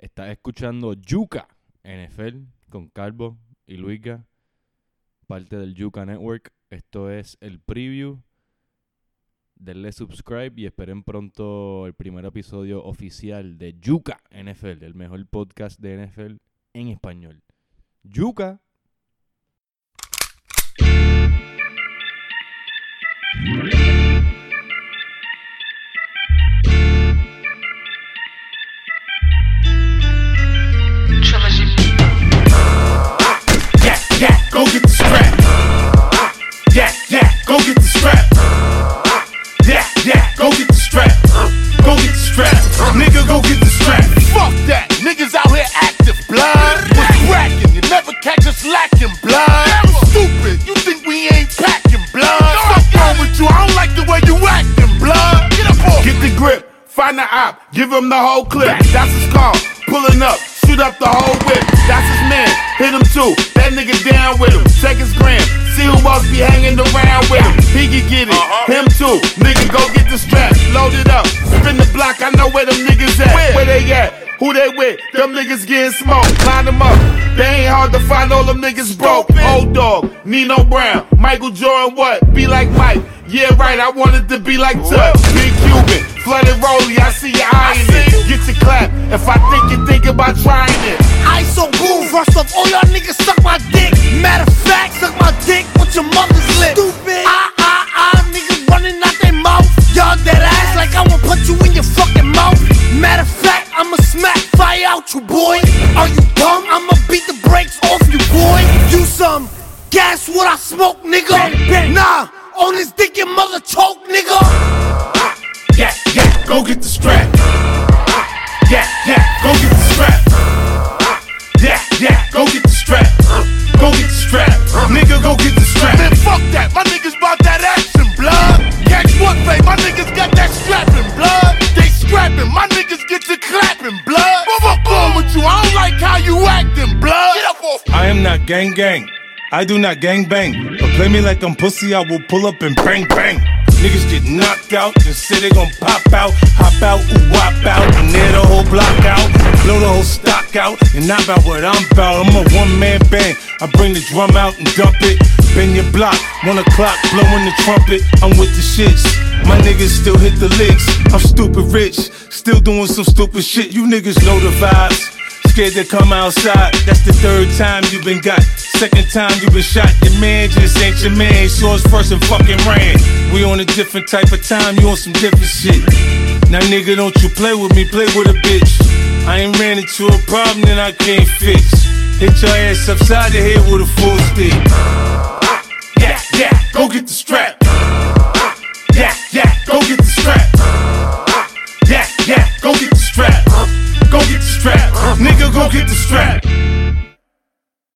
Estás escuchando Yuka NFL con Calvo y Luiga, parte del Yuka Network. Esto es el preview. Denle subscribe y esperen pronto el primer episodio oficial de Yuka NFL, el mejor podcast de NFL en español. Yuka. Blood. Stupid, you think we ain't packing, blood? Fuck wrong with you? I don't like the way you acting, blood. Get up off. Get the grip, find the op, give him the whole clip. That's his car, pulling up, shoot up the whole whip. That's his man, hit him too. That nigga down with him. Check his gram, see who else be hanging around with him. He can get it, uh-huh. him too. Nigga, go get the strap, load it up, spin the block. I know where them niggas at. Where they at? Who they with? Them niggas getting smoked. Line them up. They ain't hard to find. All them niggas broke. Old dog, Nino Brown, Michael Jordan. What? Be like Mike. Yeah, right. I wanted to be like Tuck. Big Cuban, flooded Rolly. I see you eyeing it. Get your clap. If I think you think about trying it. I so cool, rust up. All y'all niggas suck my dick. Matter of fact, suck my dick with your mother's lip. Stupid. Ah, ah, ah, niggas running out their mouth. Y'all dead ass like I will put you in your fucking mouth. Matter of fact, I'ma smack fire out you, boy. Are you dumb? I'ma beat the brakes off you, boy. You some gas what I smoke, nigga. Nah, on this dick your mother choke, nigga. Yeah, yeah, go get the strap. Yeah, yeah, go get the strap. Yeah, yeah, go get the strap. Go get the strap. Nigga, go get the strap. Man, fuck that. My niggas bout that action, blood. Catch what, babe? My niggas got that strapping, blood. They scrapping. My niggas get to clapping, blood. What fuck wrong with you? I don't like how you acting, not gang gang. I do not gang bang. But play me like I'm pussy, I will pull up and bang bang. Niggas get knocked out, just say they gon' pop out, hop out, ooh, wop out, and tear the whole block out, blow the whole stock out, and not about what I'm about. I'm a one man band. I bring the drum out and dump it. Bend your block, one o'clock, blowing the trumpet. I'm with the shits. My niggas still hit the licks. I'm stupid rich, still doing some stupid shit. You niggas know the vibes. Scared to come outside. That's the third time you've been got. Second time you been shot. Your man just ain't your man. Us first and fucking ran. We on a different type of time. You on some different shit. Now nigga, don't you play with me. Play with a bitch. I ain't ran into a problem that I can't fix. Hit your ass upside the head with a full stick. Yeah, yeah, go get the strap. Nigga, go get the strap.